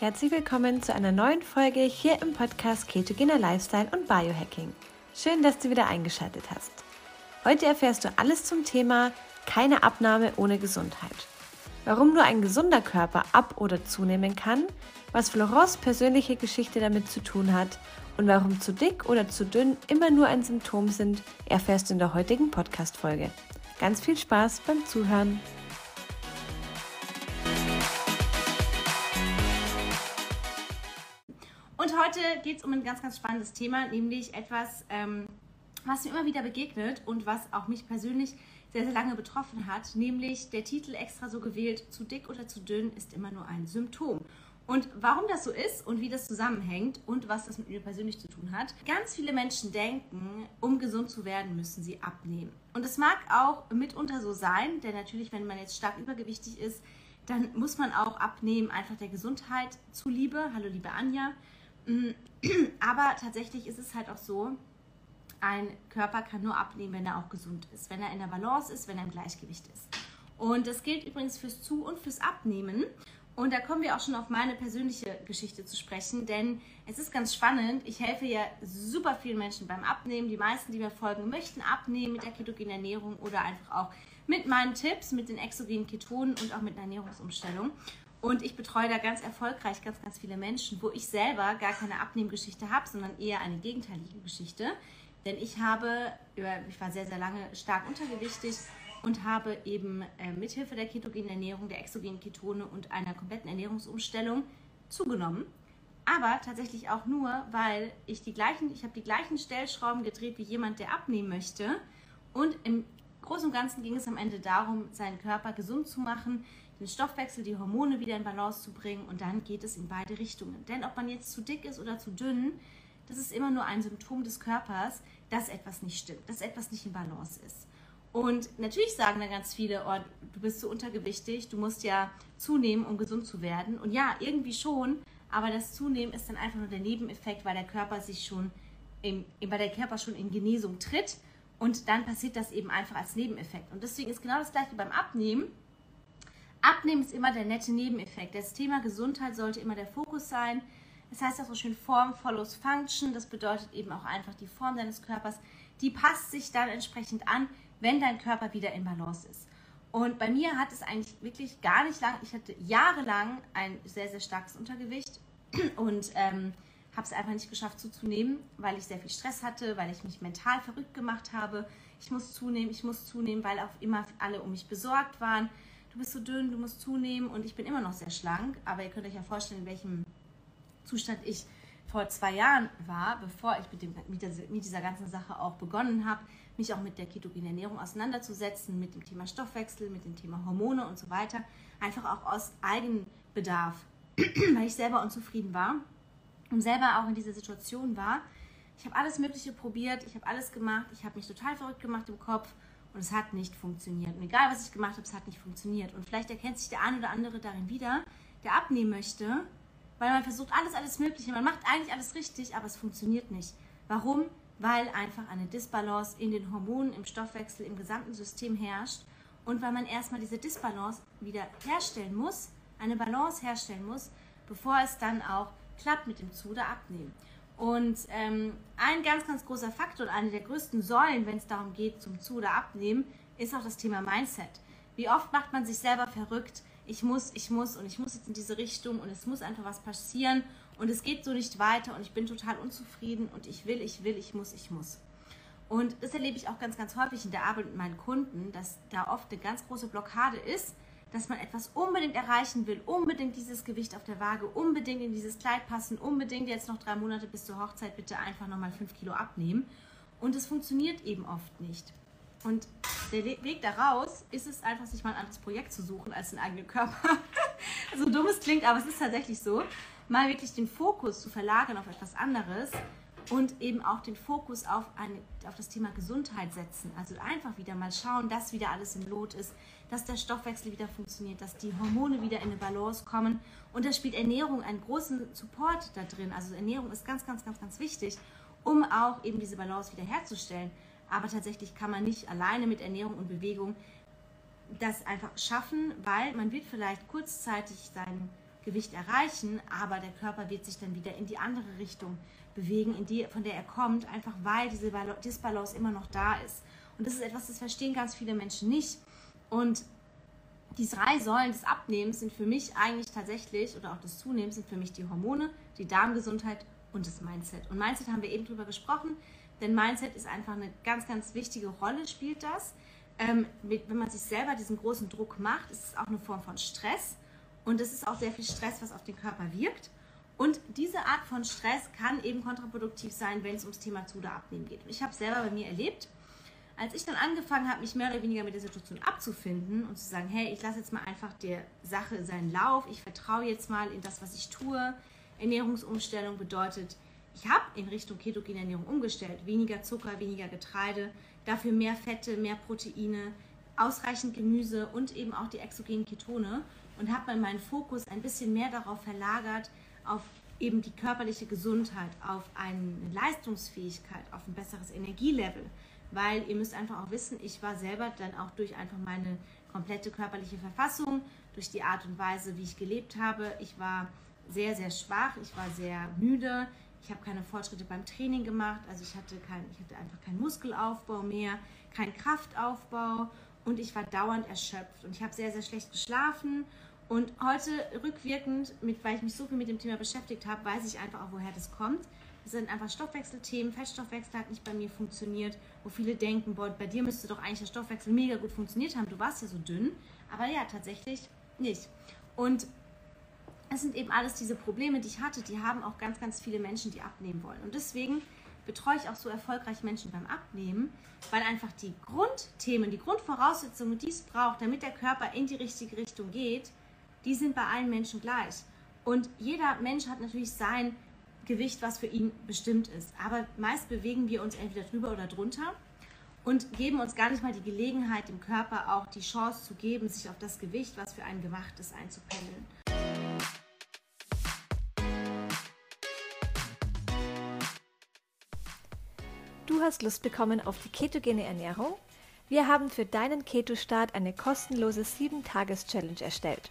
Herzlich willkommen zu einer neuen Folge hier im Podcast Ketogener Lifestyle und Biohacking. Schön, dass du wieder eingeschaltet hast. Heute erfährst du alles zum Thema keine Abnahme ohne Gesundheit. Warum nur ein gesunder Körper ab- oder zunehmen kann, was Florence persönliche Geschichte damit zu tun hat und warum zu dick oder zu dünn immer nur ein Symptom sind, erfährst du in der heutigen Podcast-Folge. Ganz viel Spaß beim Zuhören. Und heute geht es um ein ganz, ganz spannendes Thema, nämlich etwas, ähm, was mir immer wieder begegnet und was auch mich persönlich sehr, sehr lange betroffen hat, nämlich der Titel extra so gewählt, zu dick oder zu dünn ist immer nur ein Symptom. Und warum das so ist und wie das zusammenhängt und was das mit mir persönlich zu tun hat. Ganz viele Menschen denken, um gesund zu werden, müssen sie abnehmen. Und es mag auch mitunter so sein, denn natürlich, wenn man jetzt stark übergewichtig ist, dann muss man auch abnehmen, einfach der Gesundheit zuliebe. Hallo, liebe Anja. Aber tatsächlich ist es halt auch so, ein Körper kann nur abnehmen, wenn er auch gesund ist, wenn er in der Balance ist, wenn er im Gleichgewicht ist. Und das gilt übrigens fürs Zu- und fürs Abnehmen. Und da kommen wir auch schon auf meine persönliche Geschichte zu sprechen, denn es ist ganz spannend. Ich helfe ja super vielen Menschen beim Abnehmen. Die meisten, die mir folgen, möchten abnehmen mit der ketogenen Ernährung oder einfach auch mit meinen Tipps, mit den exogenen Ketonen und auch mit einer Ernährungsumstellung. Und ich betreue da ganz erfolgreich ganz, ganz viele Menschen, wo ich selber gar keine Abnehmgeschichte habe, sondern eher eine gegenteilige Geschichte. Denn ich habe, ich war sehr, sehr lange stark untergewichtig und habe eben äh, mithilfe der ketogenen Ernährung, der exogenen Ketone und einer kompletten Ernährungsumstellung zugenommen. Aber tatsächlich auch nur, weil ich die gleichen, ich habe die gleichen Stellschrauben gedreht wie jemand, der abnehmen möchte. Und im Großen und Ganzen ging es am Ende darum, seinen Körper gesund zu machen, den Stoffwechsel, die Hormone wieder in Balance zu bringen und dann geht es in beide Richtungen. Denn ob man jetzt zu dick ist oder zu dünn, das ist immer nur ein Symptom des Körpers, dass etwas nicht stimmt, dass etwas nicht in Balance ist. Und natürlich sagen dann ganz viele, oh, du bist so untergewichtig, du musst ja zunehmen, um gesund zu werden. Und ja, irgendwie schon, aber das Zunehmen ist dann einfach nur der Nebeneffekt, weil der Körper sich schon, im, weil der Körper schon in Genesung tritt und dann passiert das eben einfach als Nebeneffekt. Und deswegen ist genau das gleiche beim Abnehmen. Abnehmen ist immer der nette Nebeneffekt. Das Thema Gesundheit sollte immer der Fokus sein. Das heißt auch so schön Form follows Function. Das bedeutet eben auch einfach die Form deines Körpers, die passt sich dann entsprechend an wenn dein Körper wieder in Balance ist. Und bei mir hat es eigentlich wirklich gar nicht lang, ich hatte jahrelang ein sehr, sehr starkes Untergewicht und ähm, habe es einfach nicht geschafft zuzunehmen, weil ich sehr viel Stress hatte, weil ich mich mental verrückt gemacht habe. Ich muss zunehmen, ich muss zunehmen, weil auch immer alle um mich besorgt waren. Du bist so dünn, du musst zunehmen und ich bin immer noch sehr schlank, aber ihr könnt euch ja vorstellen, in welchem Zustand ich vor zwei Jahren war, bevor ich mit, dem, mit, dieser ganzen Sache auch begonnen habe, mich auch mit der ketogenen Ernährung auseinanderzusetzen, mit dem Thema Stoffwechsel, mit dem Thema Hormone und so weiter. Einfach auch aus Eigenbedarf, weil ich selber unzufrieden war und selber auch in dieser Situation war. Ich habe alles Mögliche probiert, ich habe alles gemacht, ich habe mich total verrückt gemacht im Kopf und es hat nicht funktioniert. Und egal, was ich gemacht habe, es hat nicht funktioniert. Und vielleicht erkennt sich der eine oder andere darin wieder, der abnehmen möchte, weil man versucht alles, alles Mögliche. Man macht eigentlich alles richtig, aber es funktioniert nicht. Warum? Weil einfach eine Disbalance in den Hormonen, im Stoffwechsel, im gesamten System herrscht. Und weil man erstmal diese Disbalance wieder herstellen muss, eine Balance herstellen muss, bevor es dann auch klappt mit dem Zu- oder Abnehmen. Und ähm, ein ganz, ganz großer Faktor und eine der größten Säulen, wenn es darum geht, zum Zu- oder Abnehmen, ist auch das Thema Mindset. Wie oft macht man sich selber verrückt, ich muss, ich muss und ich muss jetzt in diese Richtung und es muss einfach was passieren und es geht so nicht weiter und ich bin total unzufrieden und ich will, ich will, ich muss, ich muss. Und das erlebe ich auch ganz, ganz häufig in der Arbeit mit meinen Kunden, dass da oft eine ganz große Blockade ist, dass man etwas unbedingt erreichen will, unbedingt dieses Gewicht auf der Waage, unbedingt in dieses Kleid passen, unbedingt jetzt noch drei Monate bis zur Hochzeit bitte einfach nochmal fünf Kilo abnehmen. Und es funktioniert eben oft nicht. Und der Weg daraus ist es einfach, sich mal ein anderes Projekt zu suchen als den eigenen Körper. so dumm es klingt, aber es ist tatsächlich so. Mal wirklich den Fokus zu verlagern auf etwas anderes und eben auch den Fokus auf, eine, auf das Thema Gesundheit setzen. Also einfach wieder mal schauen, dass wieder alles im Lot ist, dass der Stoffwechsel wieder funktioniert, dass die Hormone wieder in eine Balance kommen. Und da spielt Ernährung einen großen Support da drin. Also Ernährung ist ganz, ganz, ganz, ganz wichtig, um auch eben diese Balance wieder herzustellen. Aber tatsächlich kann man nicht alleine mit Ernährung und Bewegung das einfach schaffen, weil man wird vielleicht kurzzeitig sein Gewicht erreichen, aber der Körper wird sich dann wieder in die andere Richtung bewegen, in die, von der er kommt, einfach weil diese Disbalance immer noch da ist. Und das ist etwas, das verstehen ganz viele Menschen nicht. Und die drei Säulen des Abnehmens sind für mich eigentlich tatsächlich, oder auch des Zunehmens, sind für mich die Hormone, die Darmgesundheit und das Mindset. Und Mindset haben wir eben drüber gesprochen, denn Mindset ist einfach eine ganz, ganz wichtige Rolle, spielt das. Ähm, wenn man sich selber diesen großen Druck macht, ist es auch eine Form von Stress. Und es ist auch sehr viel Stress, was auf den Körper wirkt. Und diese Art von Stress kann eben kontraproduktiv sein, wenn es ums Thema Zu- oder Abnehmen geht. Und ich habe selber bei mir erlebt, als ich dann angefangen habe, mich mehr oder weniger mit der Situation abzufinden und zu sagen, hey, ich lasse jetzt mal einfach der Sache seinen Lauf, ich vertraue jetzt mal in das, was ich tue. Ernährungsumstellung bedeutet, ich habe in Richtung ketogene Ernährung umgestellt. Weniger Zucker, weniger Getreide, dafür mehr Fette, mehr Proteine, ausreichend Gemüse und eben auch die exogenen Ketone und habe dann meinen Fokus ein bisschen mehr darauf verlagert, auf eben die körperliche Gesundheit, auf eine Leistungsfähigkeit, auf ein besseres Energielevel. Weil ihr müsst einfach auch wissen, ich war selber dann auch durch einfach meine komplette körperliche Verfassung, durch die Art und Weise, wie ich gelebt habe. Ich war sehr, sehr schwach, ich war sehr müde, ich habe keine Fortschritte beim Training gemacht, also ich hatte, kein, ich hatte einfach keinen Muskelaufbau mehr, keinen Kraftaufbau. Und ich war dauernd erschöpft. Und ich habe sehr, sehr schlecht geschlafen und heute rückwirkend, mit, weil ich mich so viel mit dem Thema beschäftigt habe, weiß ich einfach auch, woher das kommt. Das sind einfach Stoffwechselthemen. Fettstoffwechsel hat nicht bei mir funktioniert, wo viele denken, boah, bei dir müsste doch eigentlich der Stoffwechsel mega gut funktioniert haben. Du warst ja so dünn. Aber ja, tatsächlich nicht. Und es sind eben alles diese Probleme, die ich hatte, die haben auch ganz, ganz viele Menschen, die abnehmen wollen. Und deswegen betreue ich auch so erfolgreich Menschen beim Abnehmen, weil einfach die Grundthemen, die Grundvoraussetzungen, die es braucht, damit der Körper in die richtige Richtung geht, die sind bei allen Menschen gleich. Und jeder Mensch hat natürlich sein Gewicht, was für ihn bestimmt ist. Aber meist bewegen wir uns entweder drüber oder drunter und geben uns gar nicht mal die Gelegenheit, dem Körper auch die Chance zu geben, sich auf das Gewicht, was für einen gemacht ist, einzupendeln. Du hast Lust bekommen auf die ketogene Ernährung? Wir haben für deinen Keto-Start eine kostenlose 7-Tages-Challenge erstellt.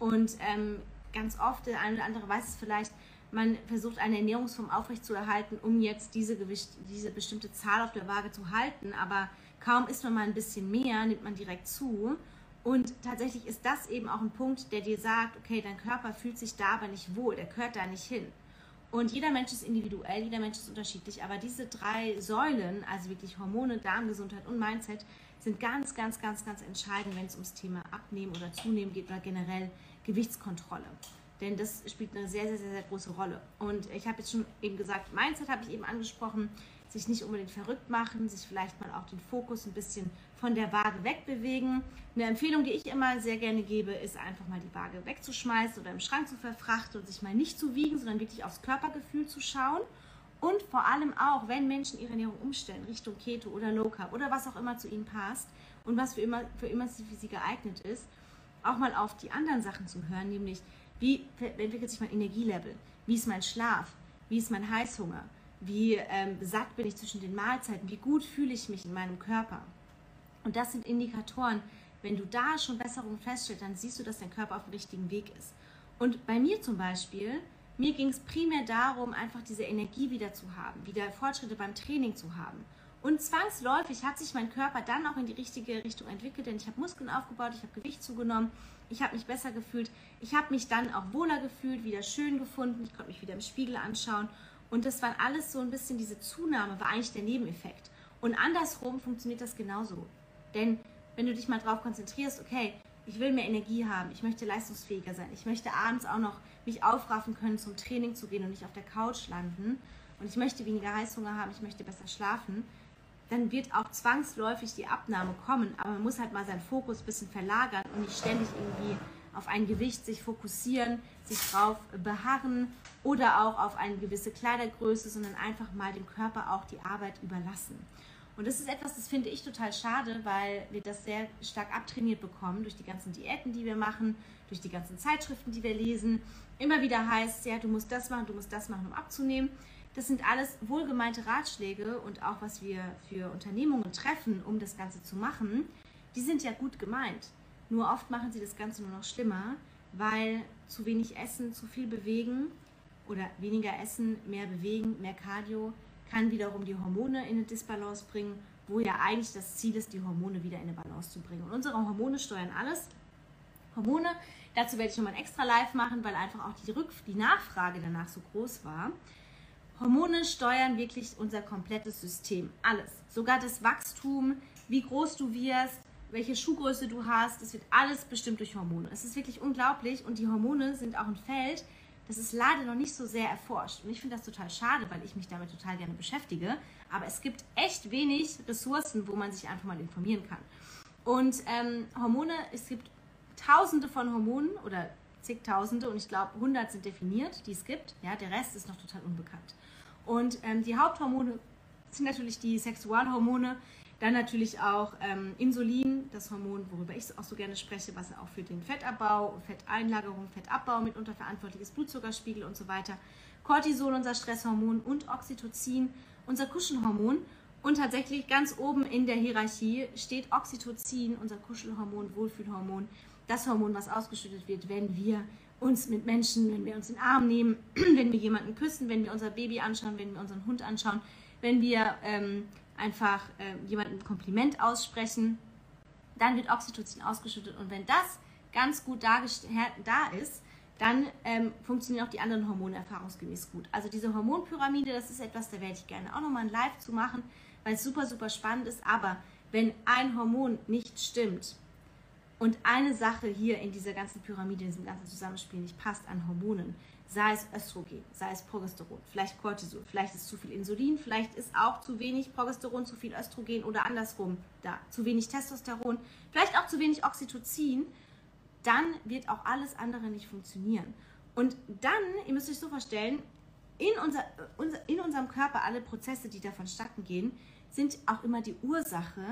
Und ähm, ganz oft, der eine oder andere weiß es vielleicht, man versucht eine Ernährungsform aufrechtzuerhalten, um jetzt diese, Gewicht, diese bestimmte Zahl auf der Waage zu halten. Aber kaum isst man mal ein bisschen mehr, nimmt man direkt zu. Und tatsächlich ist das eben auch ein Punkt, der dir sagt, okay, dein Körper fühlt sich da aber nicht wohl, der gehört da nicht hin. Und jeder Mensch ist individuell, jeder Mensch ist unterschiedlich, aber diese drei Säulen, also wirklich Hormone, Darmgesundheit und Mindset, sind ganz, ganz, ganz, ganz entscheidend, wenn es ums Thema Abnehmen oder Zunehmen geht oder generell Gewichtskontrolle. Denn das spielt eine sehr, sehr, sehr, sehr große Rolle. Und ich habe jetzt schon eben gesagt, Mindset habe ich eben angesprochen, sich nicht unbedingt verrückt machen, sich vielleicht mal auch den Fokus ein bisschen von der Waage wegbewegen. Eine Empfehlung, die ich immer sehr gerne gebe, ist einfach mal die Waage wegzuschmeißen oder im Schrank zu verfrachten und sich mal nicht zu wiegen, sondern wirklich aufs Körpergefühl zu schauen. Und vor allem auch, wenn Menschen ihre Ernährung umstellen, Richtung Keto oder Low Carb oder was auch immer zu ihnen passt und was für immer für, immer für sie geeignet ist, auch mal auf die anderen Sachen zu hören, nämlich wie entwickelt sich mein Energielevel, wie ist mein Schlaf, wie ist mein Heißhunger, wie ähm, satt bin ich zwischen den Mahlzeiten, wie gut fühle ich mich in meinem Körper. Und das sind Indikatoren, wenn du da schon Besserungen feststellst, dann siehst du, dass dein Körper auf dem richtigen Weg ist. Und bei mir zum Beispiel, mir ging es primär darum, einfach diese Energie wieder zu haben, wieder Fortschritte beim Training zu haben. Und zwangsläufig hat sich mein Körper dann auch in die richtige Richtung entwickelt, denn ich habe Muskeln aufgebaut, ich habe Gewicht zugenommen, ich habe mich besser gefühlt, ich habe mich dann auch wohler gefühlt, wieder schön gefunden, ich konnte mich wieder im Spiegel anschauen. Und das war alles so ein bisschen, diese Zunahme war eigentlich der Nebeneffekt. Und andersrum funktioniert das genauso. Denn wenn du dich mal darauf konzentrierst, okay, ich will mehr Energie haben, ich möchte leistungsfähiger sein, ich möchte abends auch noch mich aufraffen können, zum Training zu gehen und nicht auf der Couch landen. Und ich möchte weniger Heißhunger haben, ich möchte besser schlafen, dann wird auch zwangsläufig die Abnahme kommen. Aber man muss halt mal seinen Fokus ein bisschen verlagern und nicht ständig irgendwie auf ein Gewicht sich fokussieren, sich drauf beharren oder auch auf eine gewisse Kleidergröße, sondern einfach mal dem Körper auch die Arbeit überlassen. Und das ist etwas, das finde ich total schade, weil wir das sehr stark abtrainiert bekommen durch die ganzen Diäten, die wir machen, durch die ganzen Zeitschriften, die wir lesen. Immer wieder heißt, ja, du musst das machen, du musst das machen, um abzunehmen. Das sind alles wohlgemeinte Ratschläge und auch was wir für Unternehmungen treffen, um das Ganze zu machen, die sind ja gut gemeint. Nur oft machen sie das Ganze nur noch schlimmer, weil zu wenig Essen, zu viel bewegen oder weniger Essen, mehr bewegen, mehr Cardio kann wiederum die Hormone in eine Disbalance bringen, wo ja eigentlich das Ziel ist, die Hormone wieder in eine Balance zu bringen. Und unsere Hormone steuern alles. Hormone, dazu werde ich nochmal ein extra Live machen, weil einfach auch die, Rück die Nachfrage danach so groß war. Hormone steuern wirklich unser komplettes System, alles. Sogar das Wachstum, wie groß du wirst, welche Schuhgröße du hast, das wird alles bestimmt durch Hormone. Es ist wirklich unglaublich und die Hormone sind auch ein Feld, das ist leider noch nicht so sehr erforscht. Und ich finde das total schade, weil ich mich damit total gerne beschäftige. Aber es gibt echt wenig Ressourcen, wo man sich einfach mal informieren kann. Und ähm, Hormone, es gibt tausende von Hormonen oder zigtausende und ich glaube 100 sind definiert, die es gibt. Ja, der Rest ist noch total unbekannt. Und ähm, die Haupthormone sind natürlich die Sexualhormone, dann natürlich auch ähm, Insulin, das Hormon, worüber ich auch so gerne spreche, was auch für den Fettabbau, Fetteinlagerung, Fettabbau mitunter verantwortlich ist, Blutzuckerspiegel und so weiter. Cortisol, unser Stresshormon und Oxytocin, unser Kuschelhormon. Und tatsächlich ganz oben in der Hierarchie steht Oxytocin, unser Kuschelhormon, Wohlfühlhormon, das Hormon, was ausgeschüttet wird, wenn wir uns mit Menschen, wenn wir uns in den Arm nehmen, wenn wir jemanden küssen, wenn wir unser Baby anschauen, wenn wir unseren Hund anschauen, wenn wir ähm, einfach äh, jemandem ein Kompliment aussprechen, dann wird Oxytocin ausgeschüttet und wenn das ganz gut da ist, dann ähm, funktionieren auch die anderen Hormone erfahrungsgemäß gut. Also diese Hormonpyramide, das ist etwas, da werde ich gerne auch nochmal ein Live zu machen, weil es super, super spannend ist. Aber wenn ein Hormon nicht stimmt und eine Sache hier in dieser ganzen Pyramide, in diesem ganzen Zusammenspiel nicht passt an Hormonen, sei es Östrogen, sei es Progesteron, vielleicht Cortisol, vielleicht ist zu viel Insulin, vielleicht ist auch zu wenig Progesteron, zu viel Östrogen oder andersrum da, zu wenig Testosteron, vielleicht auch zu wenig Oxytocin, dann wird auch alles andere nicht funktionieren. Und dann, ihr müsst euch so vorstellen, in, unser, in unserem Körper alle Prozesse, die da vonstatten gehen, sind auch immer die Ursache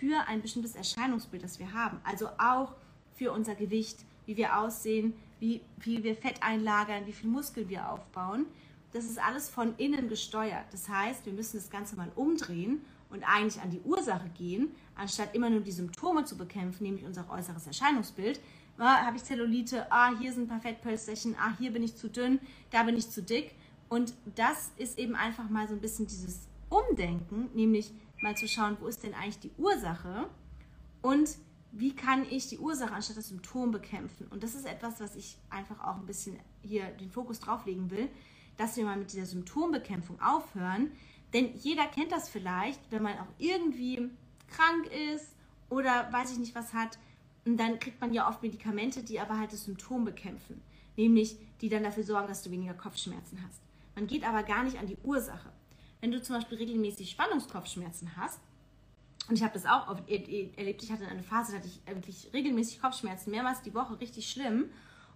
für ein bestimmtes Erscheinungsbild, das wir haben. Also auch für unser Gewicht, wie wir aussehen, wie viel wir Fett einlagern, wie viel Muskeln wir aufbauen. Das ist alles von innen gesteuert. Das heißt, wir müssen das Ganze mal umdrehen und eigentlich an die Ursache gehen, anstatt immer nur die Symptome zu bekämpfen, nämlich unser äußeres Erscheinungsbild. Ah, habe ich Zellulite? Ah, hier sind ein paar Fettpölsterchen. Ah, hier bin ich zu dünn, da bin ich zu dick. Und das ist eben einfach mal so ein bisschen dieses Umdenken, nämlich mal zu schauen, wo ist denn eigentlich die Ursache und wie kann ich die Ursache anstatt das Symptom bekämpfen? Und das ist etwas, was ich einfach auch ein bisschen hier den Fokus drauf legen will, dass wir mal mit dieser Symptombekämpfung aufhören. Denn jeder kennt das vielleicht, wenn man auch irgendwie krank ist oder weiß ich nicht was hat. Und dann kriegt man ja oft Medikamente, die aber halt das Symptom bekämpfen. Nämlich die dann dafür sorgen, dass du weniger Kopfschmerzen hast. Man geht aber gar nicht an die Ursache. Wenn du zum Beispiel regelmäßig Spannungskopfschmerzen hast, und ich habe das auch erlebt. Ich hatte eine Phase, da hatte ich wirklich regelmäßig Kopfschmerzen, mehrmals die Woche, richtig schlimm.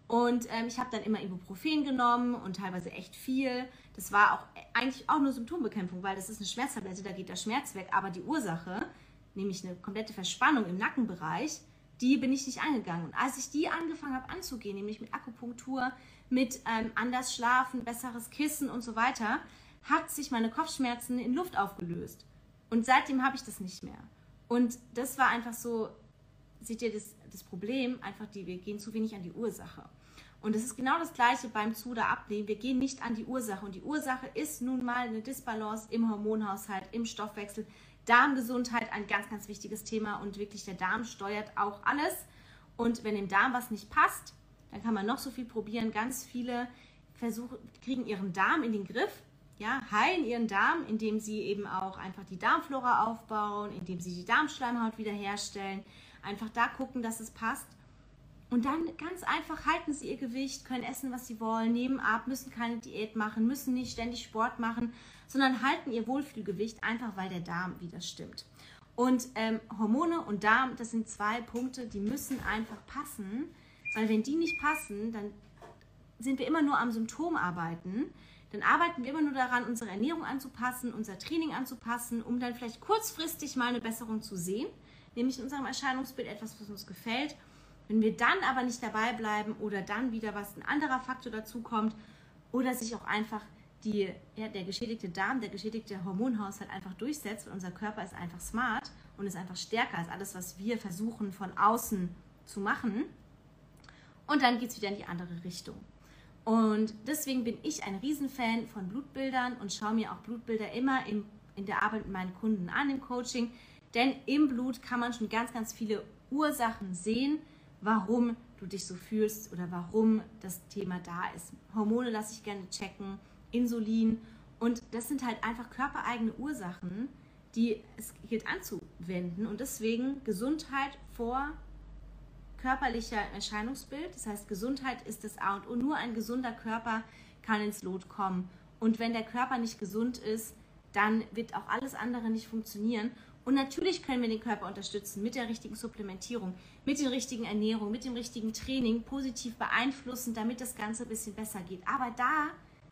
Und ähm, ich habe dann immer Ibuprofen genommen und teilweise echt viel. Das war auch eigentlich auch nur Symptombekämpfung, weil das ist eine Schmerztablette, da geht der Schmerz weg. Aber die Ursache, nämlich eine komplette Verspannung im Nackenbereich, die bin ich nicht angegangen. Und als ich die angefangen habe anzugehen, nämlich mit Akupunktur, mit ähm, anders schlafen, besseres Kissen und so weiter, hat sich meine Kopfschmerzen in Luft aufgelöst. Und seitdem habe ich das nicht mehr. Und das war einfach so, seht ihr das, das Problem, einfach die, wir gehen zu wenig an die Ursache. Und es ist genau das Gleiche beim Zu- oder Abnehmen. Wir gehen nicht an die Ursache. Und die Ursache ist nun mal eine Disbalance im Hormonhaushalt, im Stoffwechsel. Darmgesundheit, ein ganz, ganz wichtiges Thema. Und wirklich der Darm steuert auch alles. Und wenn im Darm was nicht passt, dann kann man noch so viel probieren. Ganz viele versuchen, kriegen ihren Darm in den Griff, ja, heilen ihren Darm, indem sie eben auch einfach die Darmflora aufbauen, indem sie die Darmschleimhaut wiederherstellen, einfach da gucken, dass es passt. Und dann ganz einfach halten sie ihr Gewicht, können essen, was sie wollen, nehmen ab, müssen keine Diät machen, müssen nicht ständig Sport machen, sondern halten ihr Wohlfühlgewicht einfach, weil der Darm wieder stimmt. Und ähm, Hormone und Darm, das sind zwei Punkte, die müssen einfach passen, Weil wenn die nicht passen, dann sind wir immer nur am Symptom arbeiten. Dann arbeiten wir immer nur daran, unsere Ernährung anzupassen, unser Training anzupassen, um dann vielleicht kurzfristig mal eine Besserung zu sehen, nämlich in unserem Erscheinungsbild etwas, was uns gefällt. Wenn wir dann aber nicht dabei bleiben oder dann wieder was ein anderer Faktor dazu kommt oder sich auch einfach die, ja, der geschädigte Darm, der geschädigte Hormonhaushalt einfach durchsetzt, weil unser Körper ist einfach smart und ist einfach stärker als alles, was wir versuchen von außen zu machen. Und dann geht es wieder in die andere Richtung. Und deswegen bin ich ein Riesenfan von Blutbildern und schaue mir auch Blutbilder immer im, in der Arbeit mit meinen Kunden an, im Coaching. Denn im Blut kann man schon ganz, ganz viele Ursachen sehen, warum du dich so fühlst oder warum das Thema da ist. Hormone lasse ich gerne checken, Insulin. Und das sind halt einfach körpereigene Ursachen, die es gilt anzuwenden. Und deswegen Gesundheit vor körperlicher Erscheinungsbild. Das heißt, Gesundheit ist das A und O. Nur ein gesunder Körper kann ins Lot kommen. Und wenn der Körper nicht gesund ist, dann wird auch alles andere nicht funktionieren. Und natürlich können wir den Körper unterstützen mit der richtigen Supplementierung, mit der richtigen Ernährung, mit dem richtigen Training, positiv beeinflussen, damit das Ganze ein bisschen besser geht. Aber da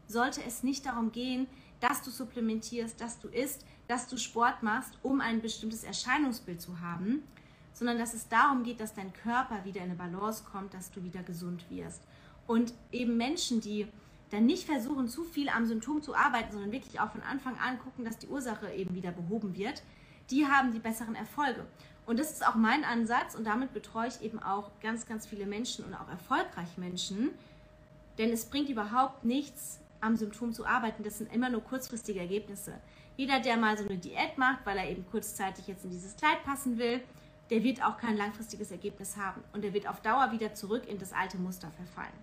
sollte es nicht darum gehen, dass du supplementierst, dass du isst, dass du Sport machst, um ein bestimmtes Erscheinungsbild zu haben, sondern dass es darum geht, dass dein Körper wieder in eine Balance kommt, dass du wieder gesund wirst. Und eben Menschen, die dann nicht versuchen, zu viel am Symptom zu arbeiten, sondern wirklich auch von Anfang an gucken, dass die Ursache eben wieder behoben wird, die haben die besseren Erfolge. Und das ist auch mein Ansatz und damit betreue ich eben auch ganz, ganz viele Menschen und auch erfolgreich Menschen. Denn es bringt überhaupt nichts, am Symptom zu arbeiten. Das sind immer nur kurzfristige Ergebnisse. Jeder, der mal so eine Diät macht, weil er eben kurzzeitig jetzt in dieses Kleid passen will, der wird auch kein langfristiges Ergebnis haben und der wird auf Dauer wieder zurück in das alte Muster verfallen.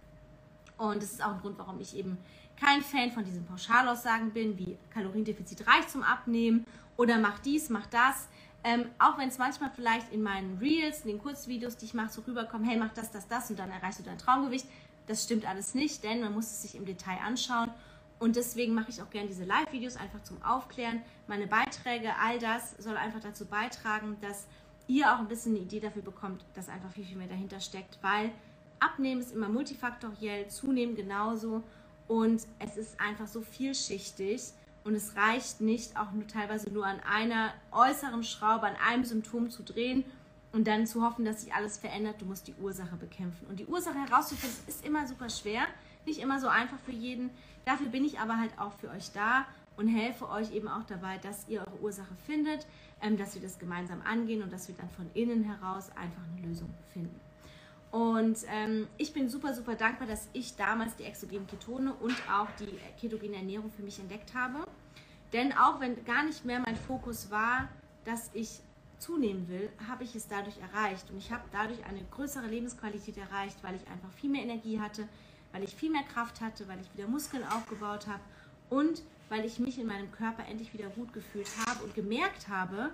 Und das ist auch ein Grund, warum ich eben kein Fan von diesen Pauschalaussagen bin, wie Kaloriendefizit reicht zum Abnehmen oder mach dies, mach das. Ähm, auch wenn es manchmal vielleicht in meinen Reels, in den Kurzvideos, die ich mache, so rüberkommt, hey, mach das, das, das und dann erreichst du dein Traumgewicht. Das stimmt alles nicht, denn man muss es sich im Detail anschauen. Und deswegen mache ich auch gerne diese Live-Videos einfach zum Aufklären. Meine Beiträge, all das soll einfach dazu beitragen, dass ihr auch ein bisschen eine Idee dafür bekommt, dass einfach viel, viel mehr dahinter steckt, weil Abnehmen ist immer multifaktoriell, zunehmen genauso und es ist einfach so vielschichtig und es reicht nicht, auch nur teilweise nur an einer äußeren Schraube, an einem Symptom zu drehen und dann zu hoffen, dass sich alles verändert. Du musst die Ursache bekämpfen. Und die Ursache herauszufinden ist immer super schwer, nicht immer so einfach für jeden. Dafür bin ich aber halt auch für euch da und helfe euch eben auch dabei, dass ihr eure Ursache findet, ähm, dass wir das gemeinsam angehen und dass wir dann von innen heraus einfach eine Lösung finden. Und ähm, ich bin super, super dankbar, dass ich damals die exogenen Ketone und auch die ketogene Ernährung für mich entdeckt habe. Denn auch wenn gar nicht mehr mein Fokus war, dass ich zunehmen will, habe ich es dadurch erreicht. Und ich habe dadurch eine größere Lebensqualität erreicht, weil ich einfach viel mehr Energie hatte, weil ich viel mehr Kraft hatte, weil ich wieder Muskeln aufgebaut habe und weil ich mich in meinem Körper endlich wieder gut gefühlt habe und gemerkt habe,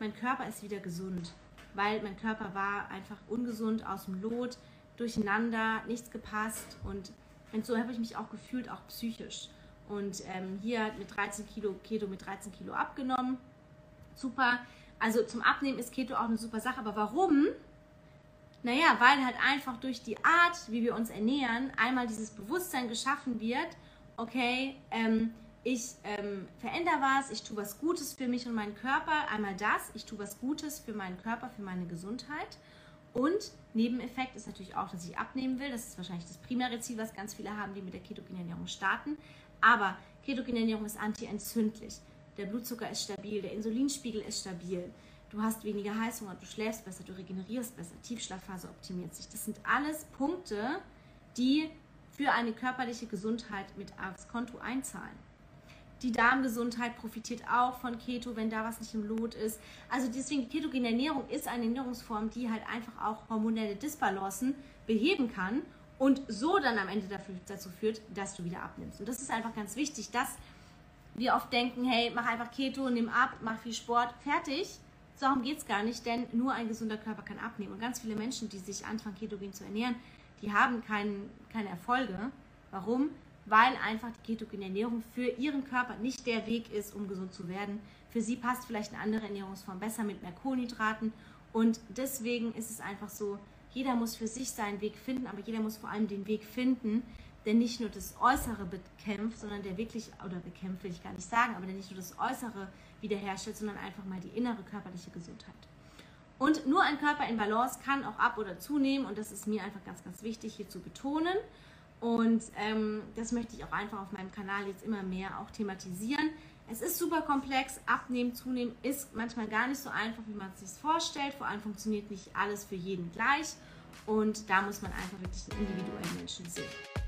mein Körper ist wieder gesund weil mein Körper war einfach ungesund, aus dem Lot, durcheinander, nichts gepasst und, und so habe ich mich auch gefühlt, auch psychisch. Und ähm, hier mit 13 Kilo, Keto mit 13 Kilo abgenommen. Super. Also zum Abnehmen ist Keto auch eine super Sache. Aber warum? Naja, weil halt einfach durch die Art, wie wir uns ernähren, einmal dieses Bewusstsein geschaffen wird, okay, ähm, ich ähm, verändere was, ich tue was Gutes für mich und meinen Körper. Einmal das, ich tue was Gutes für meinen Körper, für meine Gesundheit. Und Nebeneffekt ist natürlich auch, dass ich abnehmen will. Das ist wahrscheinlich das primäre Ziel, was ganz viele haben, die mit der ketogenen Ernährung starten. Aber ketogene Ernährung ist antientzündlich. Der Blutzucker ist stabil, der Insulinspiegel ist stabil. Du hast weniger Heißhunger, du schläfst besser, du regenerierst besser, Tiefschlafphase optimiert sich. Das sind alles Punkte, die für eine körperliche Gesundheit mit aufs Konto einzahlen. Die Darmgesundheit profitiert auch von Keto, wenn da was nicht im Lot ist. Also deswegen, die ketogene Ernährung ist eine Ernährungsform, die halt einfach auch hormonelle Disbalancen beheben kann und so dann am Ende dafür, dazu führt, dass du wieder abnimmst. Und das ist einfach ganz wichtig, dass wir oft denken, hey, mach einfach Keto, nimm ab, mach viel Sport, fertig. So darum geht es gar nicht, denn nur ein gesunder Körper kann abnehmen. Und ganz viele Menschen, die sich anfangen, ketogen zu ernähren, die haben kein, keine Erfolge. Warum? Weil einfach die ketogene Ernährung für ihren Körper nicht der Weg ist, um gesund zu werden. Für sie passt vielleicht eine andere Ernährungsform besser mit mehr Kohlenhydraten und deswegen ist es einfach so, jeder muss für sich seinen Weg finden, aber jeder muss vor allem den Weg finden, der nicht nur das Äußere bekämpft, sondern der wirklich, oder bekämpft will ich gar nicht sagen, aber der nicht nur das Äußere wiederherstellt, sondern einfach mal die innere körperliche Gesundheit. Und nur ein Körper in Balance kann auch ab- oder zunehmen und das ist mir einfach ganz, ganz wichtig hier zu betonen. Und ähm, das möchte ich auch einfach auf meinem Kanal jetzt immer mehr auch thematisieren. Es ist super komplex, abnehmen, zunehmen ist manchmal gar nicht so einfach, wie man es sich vorstellt. Vor allem funktioniert nicht alles für jeden gleich und da muss man einfach wirklich den individuellen Menschen sehen.